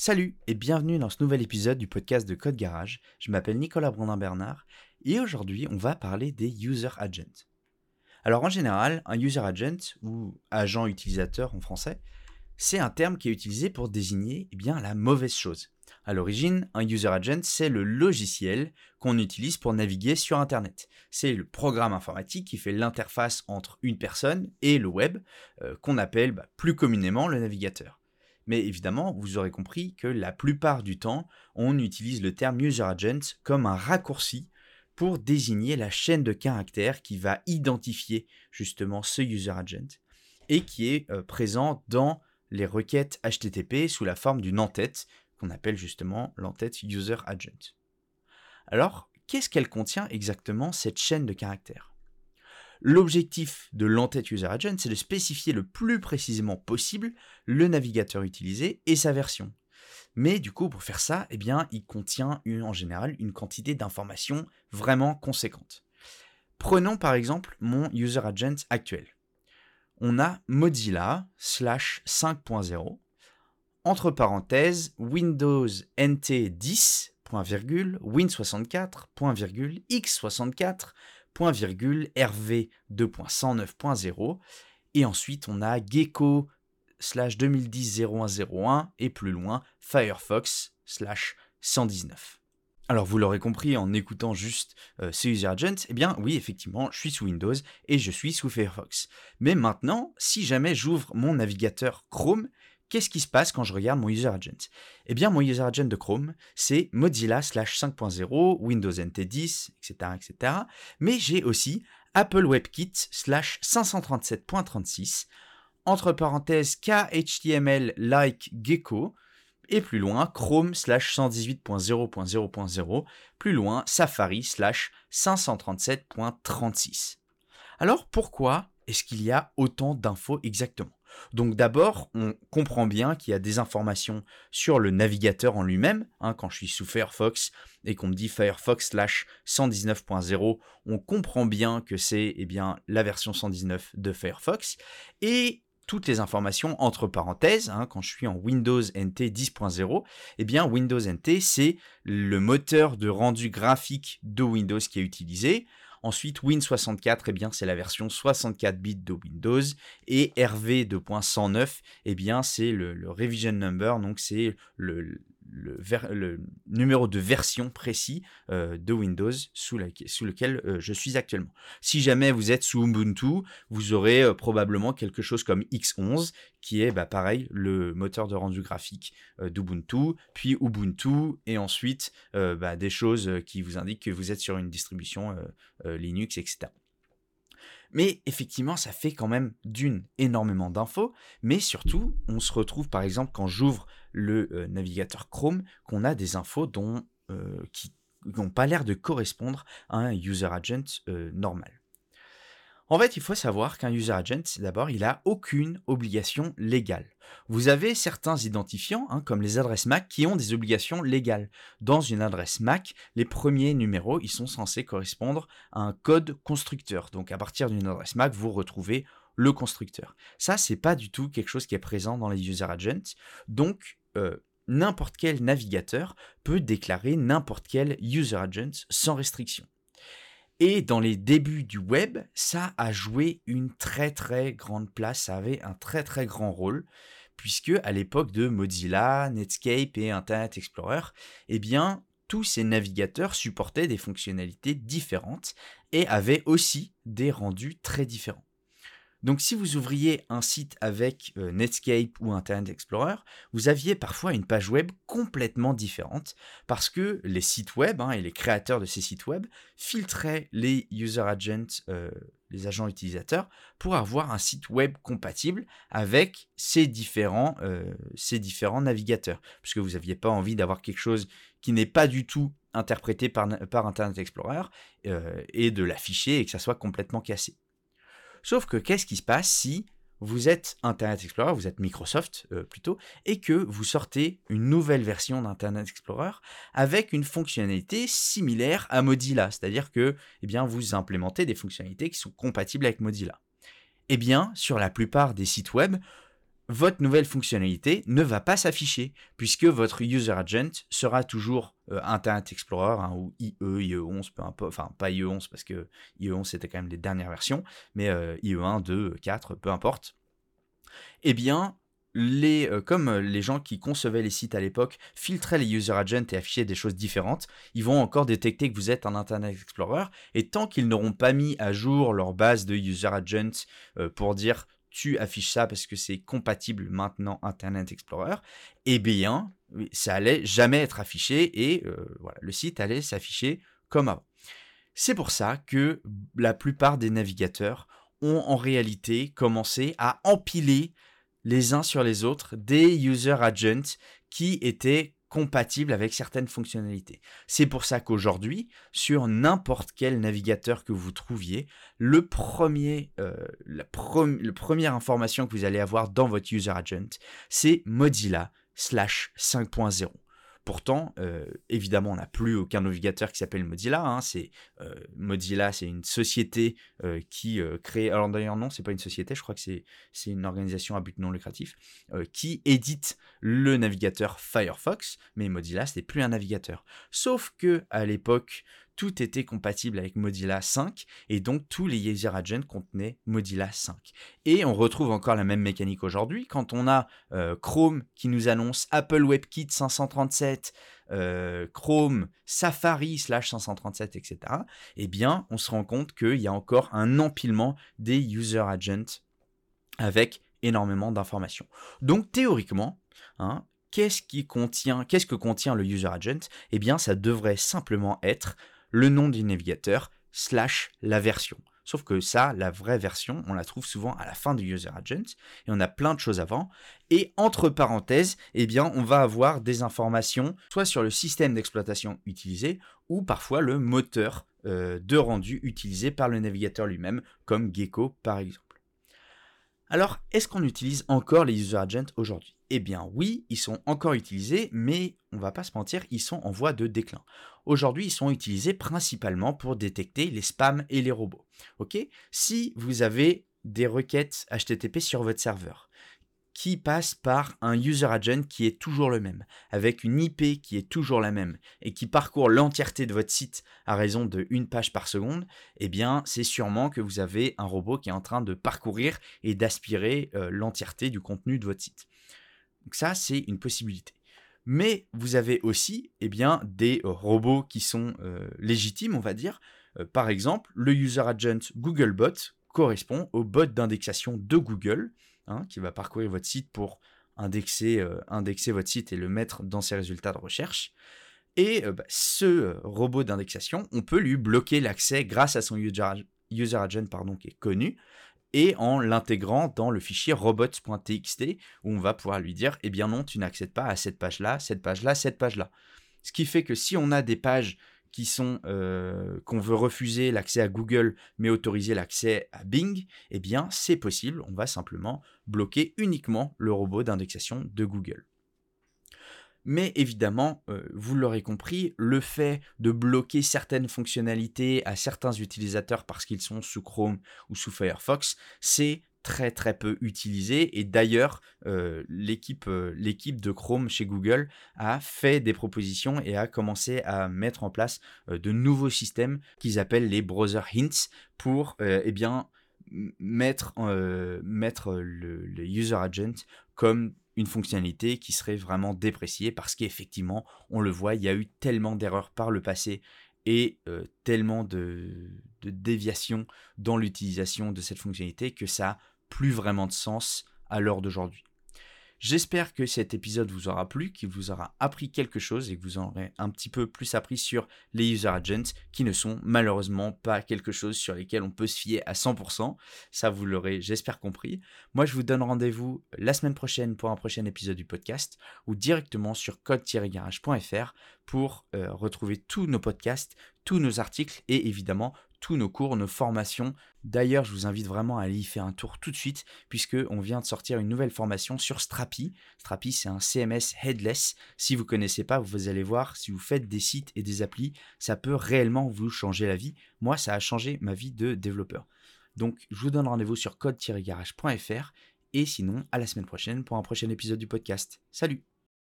Salut et bienvenue dans ce nouvel épisode du podcast de Code Garage. Je m'appelle Nicolas Brandin-Bernard et aujourd'hui on va parler des user agents. Alors en général, un user agent ou agent utilisateur en français, c'est un terme qui est utilisé pour désigner eh bien, la mauvaise chose. À l'origine, un user agent, c'est le logiciel qu'on utilise pour naviguer sur Internet. C'est le programme informatique qui fait l'interface entre une personne et le web, euh, qu'on appelle bah, plus communément le navigateur. Mais évidemment, vous aurez compris que la plupart du temps, on utilise le terme user agent comme un raccourci pour désigner la chaîne de caractères qui va identifier justement ce user agent et qui est euh, présent dans les requêtes HTTP sous la forme d'une entête qu'on appelle justement l'entête user agent. Alors, qu'est-ce qu'elle contient exactement cette chaîne de caractères? L'objectif de l'entête user agent, c'est de spécifier le plus précisément possible le navigateur utilisé et sa version. Mais du coup, pour faire ça, eh il contient en général une quantité d'informations vraiment conséquente. Prenons par exemple mon user agent actuel. On a Mozilla slash 5.0 entre parenthèses Windows NT 10, Win64, X64, RV 2.109.0 et ensuite on a Gecko slash 2010 0101 et plus loin Firefox slash 119. Alors vous l'aurez compris en écoutant juste euh, ces user agents, eh bien oui effectivement je suis sous Windows et je suis sous Firefox. Mais maintenant, si jamais j'ouvre mon navigateur Chrome, qu'est-ce qui se passe quand je regarde mon user agent? Eh bien, mon user agent de Chrome, c'est Mozilla slash 5.0, Windows NT 10, etc., etc. Mais j'ai aussi Apple WebKit slash 537.36, entre parenthèses KHTML like Gecko, et plus loin Chrome slash 118.0.0.0, plus loin Safari slash 537.36. Alors pourquoi est-ce qu'il y a autant d'infos exactement? Donc d'abord, on comprend bien qu'il y a des informations sur le navigateur en lui-même. Hein, quand je suis sous Firefox et qu'on me dit Firefox slash 119.0, on comprend bien que c'est eh bien la version 119 de Firefox. Et toutes les informations entre parenthèses, hein, quand je suis en Windows NT 10.0, eh bien Windows NT c'est le moteur de rendu graphique de Windows qui est utilisé. Ensuite, Win64, eh bien, c'est la version 64 bits de Windows. Et RV 2.109, eh bien, c'est le, le, revision number, donc c'est le, le, numéro de version précis euh, de Windows sous, lequel euh, je suis actuellement. Si jamais vous êtes sous Ubuntu, vous aurez euh, probablement quelque chose comme X11, qui est bah, pareil le moteur de rendu graphique d'Ubuntu, puis Ubuntu, et ensuite bah, des choses qui vous indiquent que vous êtes sur une distribution Linux, etc. Mais effectivement, ça fait quand même d'une énormément d'infos, mais surtout, on se retrouve par exemple quand j'ouvre le euh, navigateur Chrome, qu'on a des infos euh, qui n'ont pas l'air de correspondre à un user agent euh, normal. En fait, il faut savoir qu'un user agent, d'abord, il n'a aucune obligation légale. Vous avez certains identifiants, hein, comme les adresses MAC, qui ont des obligations légales. Dans une adresse MAC, les premiers numéros, ils sont censés correspondre à un code constructeur. Donc, à partir d'une adresse MAC, vous retrouvez le constructeur. Ça, c'est pas du tout quelque chose qui est présent dans les user agents. Donc, euh, n'importe quel navigateur peut déclarer n'importe quel user agent sans restriction. Et dans les débuts du web, ça a joué une très très grande place, ça avait un très très grand rôle, puisque à l'époque de Mozilla, Netscape et Internet Explorer, eh bien, tous ces navigateurs supportaient des fonctionnalités différentes et avaient aussi des rendus très différents. Donc si vous ouvriez un site avec euh, Netscape ou Internet Explorer, vous aviez parfois une page web complètement différente parce que les sites web hein, et les créateurs de ces sites web filtraient les user agents, euh, les agents utilisateurs, pour avoir un site web compatible avec ces différents, euh, navigateurs. Puisque vous n'aviez pas envie d'avoir quelque chose qui n'est pas du tout interprété par Internet Explorer et de l'afficher et que ça soit complètement cassé. Sauf que qu'est-ce qui se passe si vous êtes Internet Explorer, vous êtes Microsoft euh, plutôt, et que vous sortez une nouvelle version d'Internet Explorer avec une fonctionnalité similaire à Mozilla, c'est-à-dire que eh vous implémentez des fonctionnalités qui sont compatibles avec Mozilla. Eh bien, sur la plupart des sites web, votre nouvelle fonctionnalité ne va pas s'afficher puisque votre user agent sera toujours euh, Internet Explorer hein, ou IE, IE11, peu importe, enfin pas IE11 parce que IE11 c'était quand même les dernières versions, mais IE1, 2, 4, peu importe. Eh bien, les, euh, comme les gens qui concevaient les sites à l'époque filtraient les user agents et affichaient des choses différentes, ils vont encore détecter que vous êtes un Internet Explorer. Et tant qu'ils n'auront pas mis à jour leur base de user agents euh, pour dire tu affiches ça parce que c'est compatible maintenant Internet Explorer, eh bien, ça allait jamais être affiché et euh, voilà, le site allait s'afficher comme avant. C'est pour ça que la plupart des navigateurs ont en réalité commencé à empiler les uns sur les autres des user agents qui étaient compatibles avec certaines fonctionnalités. C'est pour ça qu'aujourd'hui, sur n'importe quel navigateur que vous trouviez, euh, la, première information que vous allez avoir dans votre user agent, c'est Mozilla slash 5.0. Pourtant, euh, évidemment, on n'a plus aucun navigateur qui s'appelle Mozilla. Hein. c'est euh, Mozilla, c'est une société euh, qui crée. Alors d'ailleurs non, c'est pas une société. Je crois que c'est une organisation à but non lucratif qui édite le navigateur Firefox. Mais Mozilla, c'est plus un navigateur. Sauf que à l'époque tout était compatible avec Mozilla 5 et donc tous les user agents contenaient Mozilla 5. Et on retrouve encore la même mécanique aujourd'hui quand on a euh, Chrome qui nous annonce Apple WebKit 537, euh, Chrome Safari slash 537, etc. Eh bien, on se rend compte qu'il y a encore un empilement des user agents avec énormément d'informations. Donc théoriquement, hein, qu'est-ce qu'est-ce que contient le user agent? Eh bien, ça devrait simplement être le nom du navigateur slash la version. Sauf que ça, la vraie version, on la trouve souvent à la fin du user agent et on a plein de choses avant. Et entre parenthèses, eh on va avoir des informations soit sur le système d'exploitation utilisé ou parfois le moteur euh, de rendu utilisé par le navigateur lui-même, comme Gecko par exemple. Alors, est-ce qu'on utilise encore les user agents aujourd'hui? Eh bien oui, ils sont encore utilisés, mais on va pas se mentir, ils sont en voie de déclin. Aujourd'hui, ils sont utilisés principalement pour détecter les spams et les robots. Si vous avez des requêtes HTTP sur votre serveur, qui passe par un user agent qui est toujours le même, avec une IP qui est toujours la même, et qui parcourt l'entièreté de votre site à raison de une page par seconde, eh bien, c'est sûrement que vous avez un robot qui est en train de parcourir et d'aspirer euh, l'entièreté du contenu de votre site. Donc ça, c'est une possibilité. Mais vous avez aussi eh bien, des robots qui sont euh, légitimes, on va dire. Euh, par exemple, le user agent Googlebot correspond au bot d'indexation de Google Hein, qui va parcourir votre site pour indexer, euh, indexer votre site et le mettre dans ses résultats de recherche. Et euh, bah, ce euh, robot d'indexation, on peut lui bloquer l'accès grâce à son user, agent pardon, qui est connu et en l'intégrant dans le fichier robots.txt où on va pouvoir lui dire eh bien non, tu n'accèdes pas à cette page-là, cette page-là, cette page-là. Ce qui fait que si on a des pages euh, qu'on veut refuser l'accès à Google mais autoriser l'accès à Bing, eh bien c'est possible, on va simplement bloquer uniquement le robot d'indexation de Google. Mais évidemment, euh, vous l'aurez compris, le fait de bloquer certaines fonctionnalités à certains utilisateurs parce qu'ils sont sous Chrome ou sous Firefox, c'est très très peu utilisé. Et d'ailleurs euh, l'équipe euh, l'équipe de Chrome chez Google a fait des propositions et a commencé à mettre en place euh, de nouveaux systèmes qu'ils appellent les browser hints pour eh bien mettre mettre le, user agent comme une fonctionnalité qui serait vraiment dépréciée parce qu'effectivement on le voit il y a eu tellement d'erreurs par le passé et tellement de, de déviations dans l'utilisation de cette fonctionnalité que ça plus vraiment de sens à l'heure d'aujourd'hui. J'espère que cet épisode vous aura plu, qu'il vous aura appris quelque chose et que vous en aurez un petit peu plus appris sur les user agents qui ne sont malheureusement pas quelque chose sur lesquels on peut se fier à 100%. Ça, vous l'aurez, j'espère, compris. Moi, je vous donne rendez-vous la semaine prochaine pour un prochain épisode du podcast ou directement sur code-garage.fr pour euh, retrouver tous nos podcasts, tous nos articles et évidemment tous nos cours, nos formations. D'ailleurs, je vous invite vraiment à aller y faire un tour tout de suite, puisque on vient de sortir une nouvelle formation sur Strapi. Strapi, c'est un CMS headless. Si vous connaissez pas, vous allez voir, si vous faites des sites et des applis, ça peut réellement vous changer la vie. Moi, ça a changé ma vie de développeur. Donc, je vous donne rendez-vous sur code-garage.fr Et sinon, à la semaine prochaine pour un prochain épisode du podcast. Salut